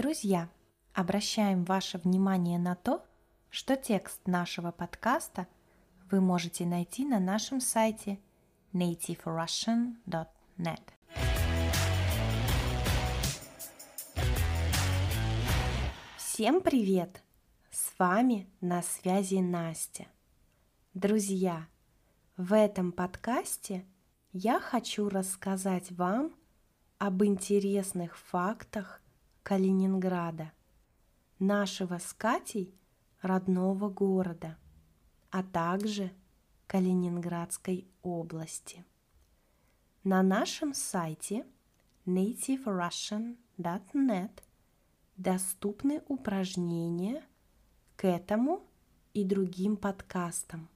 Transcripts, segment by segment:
Друзья, обращаем ваше внимание на то, что текст нашего подкаста вы можете найти на нашем сайте nativerussian.net. Всем привет! С вами на связи Настя. Друзья, в этом подкасте я хочу рассказать вам об интересных фактах Калининграда, нашего с Катей родного города, а также Калининградской области. На нашем сайте nativerussian.net доступны упражнения к этому и другим подкастам.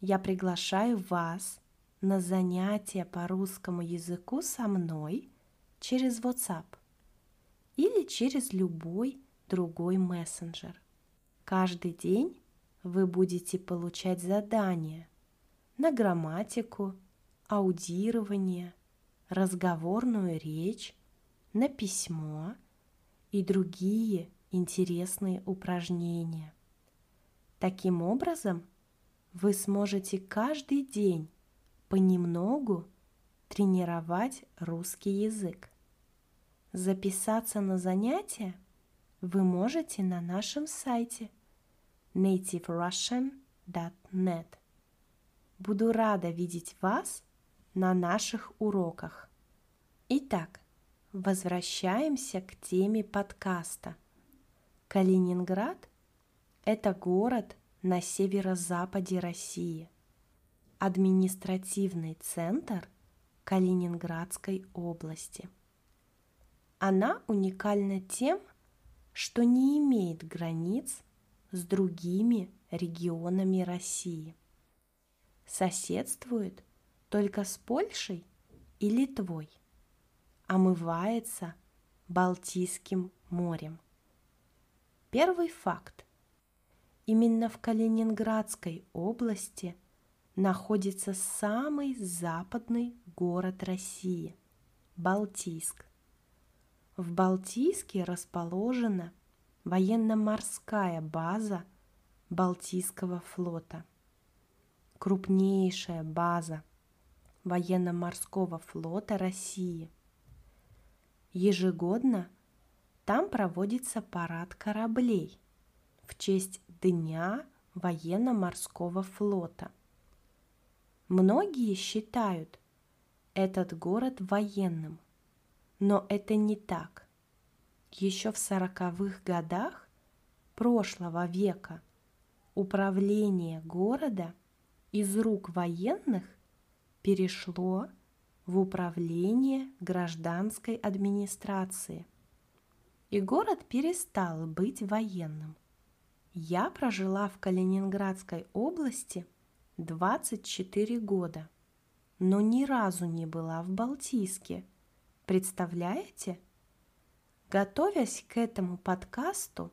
Я приглашаю вас на занятия по русскому языку со мной через WhatsApp или через любой другой мессенджер. Каждый день вы будете получать задания на грамматику, аудирование, разговорную речь, на письмо и другие интересные упражнения. Таким образом, вы сможете каждый день понемногу тренировать русский язык. Записаться на занятия вы можете на нашем сайте nativerussian.net. Буду рада видеть вас на наших уроках. Итак, возвращаемся к теме подкаста. Калининград – это город на северо-западе России, административный центр Калининградской области – она уникальна тем, что не имеет границ с другими регионами России. Соседствует только с Польшей и Литвой. Омывается Балтийским морем. Первый факт. Именно в Калининградской области находится самый западный город России – Балтийск – в Балтийске расположена военно-морская база Балтийского флота. Крупнейшая база военно-морского флота России. Ежегодно там проводится парад кораблей в честь Дня военно-морского флота. Многие считают этот город военным, но это не так. Еще в сороковых годах прошлого века управление города из рук военных перешло в управление гражданской администрации. И город перестал быть военным. Я прожила в Калининградской области 24 года, но ни разу не была в Балтийске – Представляете? Готовясь к этому подкасту,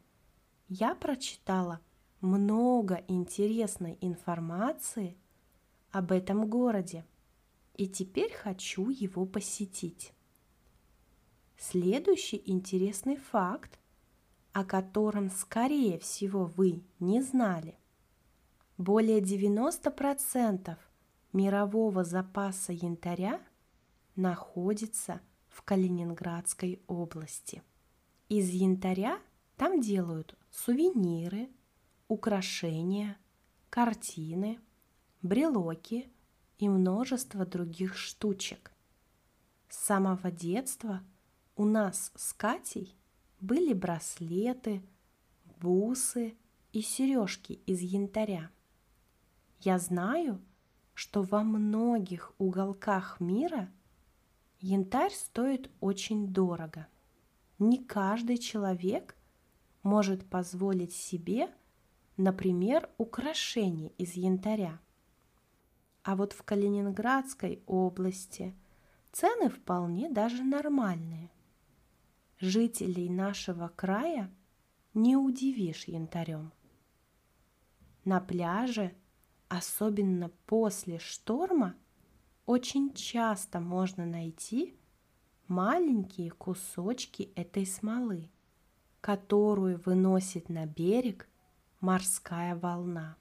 я прочитала много интересной информации об этом городе и теперь хочу его посетить. Следующий интересный факт, о котором, скорее всего, вы не знали. Более 90% мирового запаса янтаря находится в Калининградской области. Из янтаря там делают сувениры, украшения, картины, брелоки и множество других штучек. С самого детства у нас с Катей были браслеты, бусы и сережки из янтаря. Я знаю, что во многих уголках мира – Янтарь стоит очень дорого. Не каждый человек может позволить себе, например, украшение из янтаря. А вот в Калининградской области цены вполне даже нормальные. Жителей нашего края не удивишь янтарем. На пляже, особенно после шторма, очень часто можно найти маленькие кусочки этой смолы. которую выносит на берег морская волна.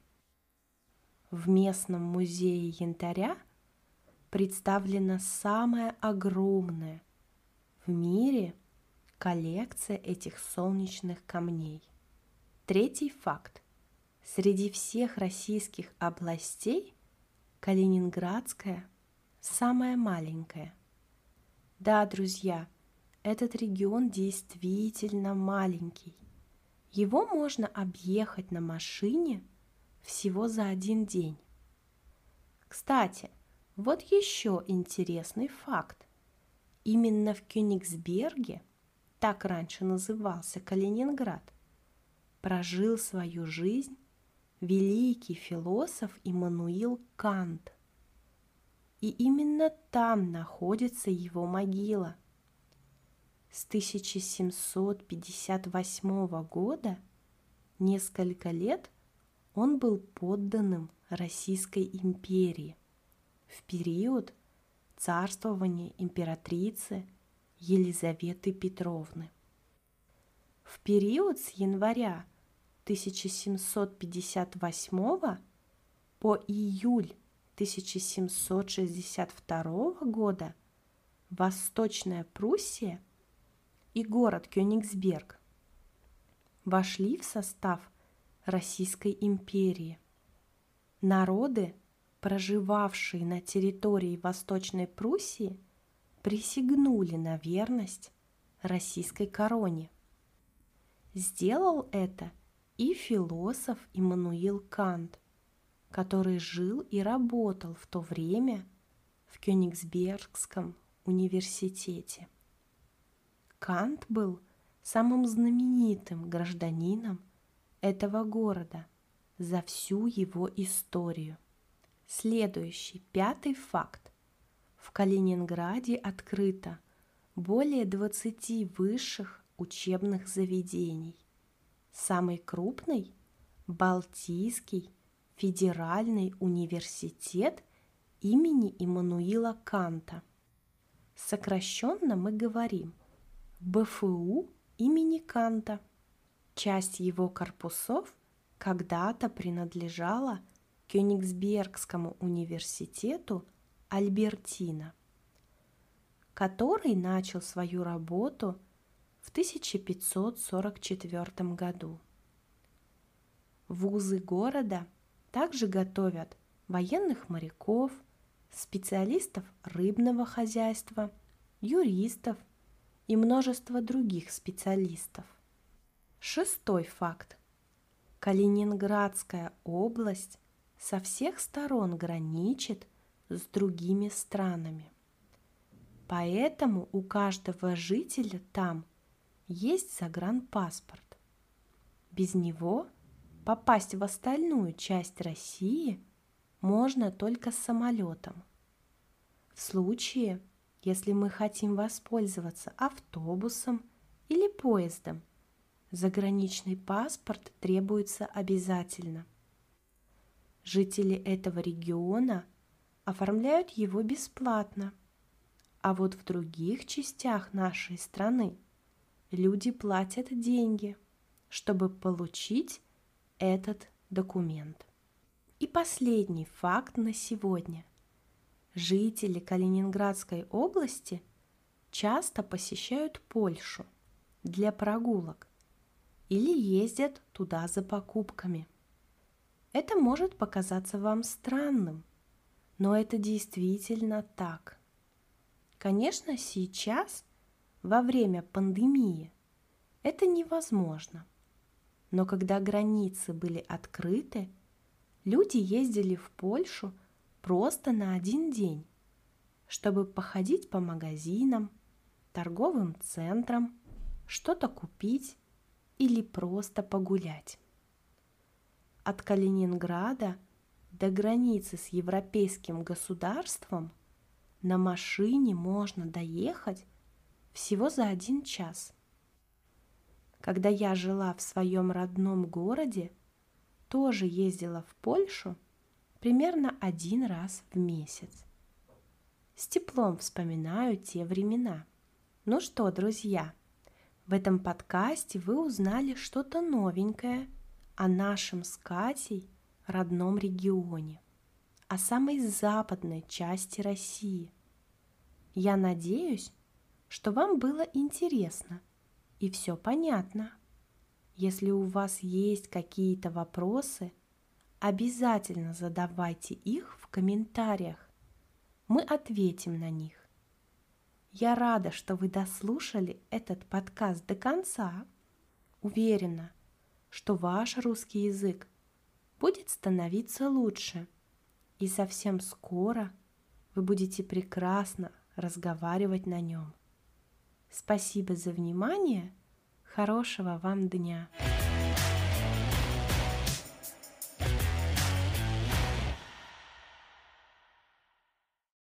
В местном музее янтаря представлена самая огромная в мире коллекция этих солнечных камней. Третий факт. Среди всех российских областей Калининградская самая маленькая. Да, друзья, этот регион действительно маленький. Его можно объехать на машине всего за один день. Кстати, вот еще интересный факт. Именно в Кёнигсберге, так раньше назывался Калининград, прожил свою жизнь великий философ Иммануил Кант. И именно там находится его могила. С 1758 года несколько лет он был подданным Российской империи в период царствования императрицы Елизаветы Петровны. В период с января 1758 по июль 1762 года Восточная Пруссия и город Кёнигсберг вошли в состав Российской империи. Народы, проживавшие на территории Восточной Пруссии, присягнули на верность российской короне. Сделал это и философ Иммануил Кант, который жил и работал в то время в Кёнигсбергском университете. Кант был самым знаменитым гражданином этого города за всю его историю. Следующий, пятый факт. В Калининграде открыто более 20 высших учебных заведений. Самый крупный – Балтийский федеральный университет имени Иммануила Канта. Сокращенно мы говорим БФУ имени Канта – Часть его корпусов когда-то принадлежала Кёнигсбергскому университету Альбертина, который начал свою работу в 1544 году. Вузы города также готовят военных моряков, специалистов рыбного хозяйства, юристов и множество других специалистов. Шестой факт. Калининградская область со всех сторон граничит с другими странами. Поэтому у каждого жителя там есть загранпаспорт. Без него попасть в остальную часть России можно только с самолетом. В случае, если мы хотим воспользоваться автобусом или поездом – Заграничный паспорт требуется обязательно. Жители этого региона оформляют его бесплатно, а вот в других частях нашей страны люди платят деньги, чтобы получить этот документ. И последний факт на сегодня. Жители Калининградской области часто посещают Польшу для прогулок или ездят туда за покупками. Это может показаться вам странным, но это действительно так. Конечно, сейчас, во время пандемии, это невозможно. Но когда границы были открыты, люди ездили в Польшу просто на один день, чтобы походить по магазинам, торговым центрам, что-то купить или просто погулять. От Калининграда до границы с европейским государством на машине можно доехать всего за один час. Когда я жила в своем родном городе, тоже ездила в Польшу примерно один раз в месяц. С теплом вспоминаю те времена. Ну что, друзья – В этом подкасте вы узнали что-то новенькое о нашем с Катей родном регионе, о самой западной части России. Я надеюсь, что вам было интересно и все понятно. Если у вас есть какие-то вопросы, обязательно задавайте их в комментариях. Мы ответим на них. Я рада, что вы дослушали этот подкаст до конца. Уверена, что ваш русский язык будет становиться лучше. И совсем скоро вы будете прекрасно разговаривать на нем. Спасибо за внимание. Хорошего вам дня.